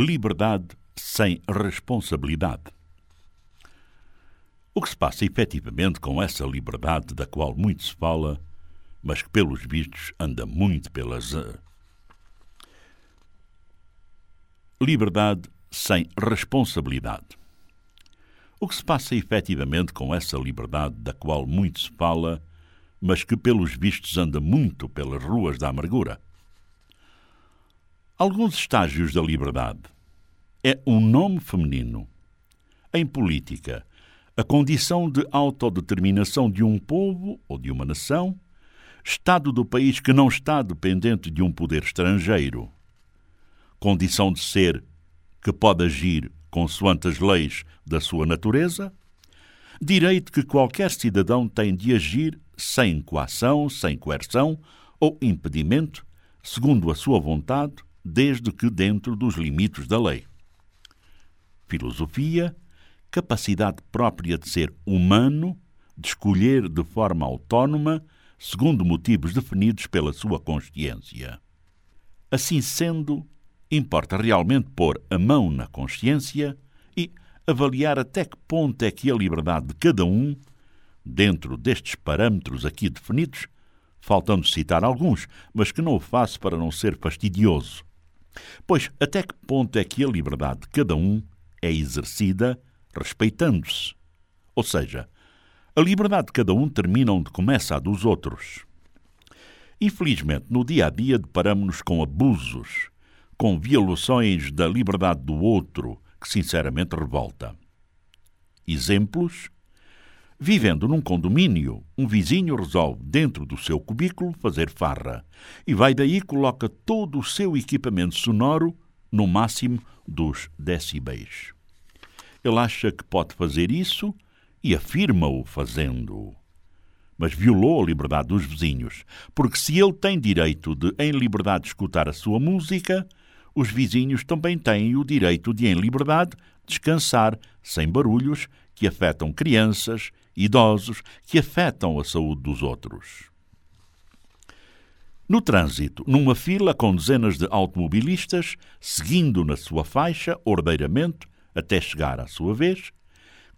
liberdade sem responsabilidade. O que se passa efetivamente com essa liberdade da qual muito se fala, mas que, pelos vistos, anda muito pelas. Liberdade sem responsabilidade. O que se passa efetivamente com essa liberdade da qual muito se fala, mas que, pelos vistos, anda muito pelas ruas da amargura? Alguns estágios da liberdade. É um nome feminino. Em política, a condição de autodeterminação de um povo ou de uma nação, estado do país que não está dependente de um poder estrangeiro, condição de ser que pode agir consoante as leis da sua natureza, direito que qualquer cidadão tem de agir sem coação, sem coerção ou impedimento, segundo a sua vontade, desde que dentro dos limites da lei. Filosofia, capacidade própria de ser humano, de escolher de forma autónoma, segundo motivos definidos pela sua consciência. Assim sendo, importa realmente pôr a mão na consciência e avaliar até que ponto é que a liberdade de cada um, dentro destes parâmetros aqui definidos, faltando citar alguns, mas que não o faço para não ser fastidioso, Pois até que ponto é que a liberdade de cada um é exercida respeitando-se? Ou seja, a liberdade de cada um termina onde começa a dos outros. Infelizmente, no dia a dia deparamos-nos com abusos, com violações da liberdade do outro, que sinceramente revolta. Exemplos Vivendo num condomínio, um vizinho resolve, dentro do seu cubículo, fazer farra e vai daí coloca todo o seu equipamento sonoro no máximo dos decibéis. Ele acha que pode fazer isso e afirma-o fazendo. Mas violou a liberdade dos vizinhos, porque se ele tem direito de, em liberdade, escutar a sua música, os vizinhos também têm o direito de, em liberdade, descansar sem barulhos que afetam crianças, idosos, que afetam a saúde dos outros. No trânsito, numa fila com dezenas de automobilistas, seguindo na sua faixa, ordeiramente, até chegar à sua vez,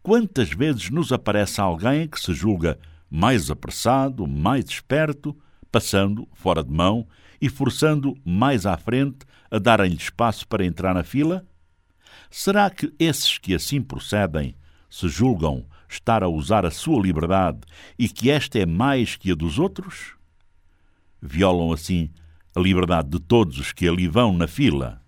quantas vezes nos aparece alguém que se julga mais apressado, mais esperto, passando fora de mão e forçando mais à frente a darem-lhe espaço para entrar na fila? Será que esses que assim procedem se julgam estar a usar a sua liberdade e que esta é mais que a dos outros? Violam assim a liberdade de todos os que ali vão na fila.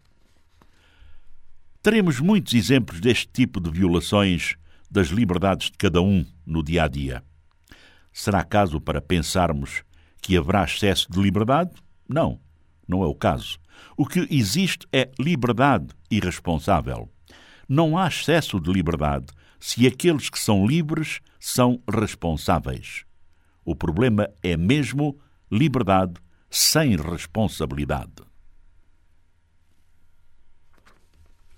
Teremos muitos exemplos deste tipo de violações das liberdades de cada um no dia a dia. Será caso para pensarmos que haverá excesso de liberdade? Não, não é o caso. O que existe é liberdade irresponsável. Não há excesso de liberdade se aqueles que são livres são responsáveis. O problema é mesmo liberdade sem responsabilidade.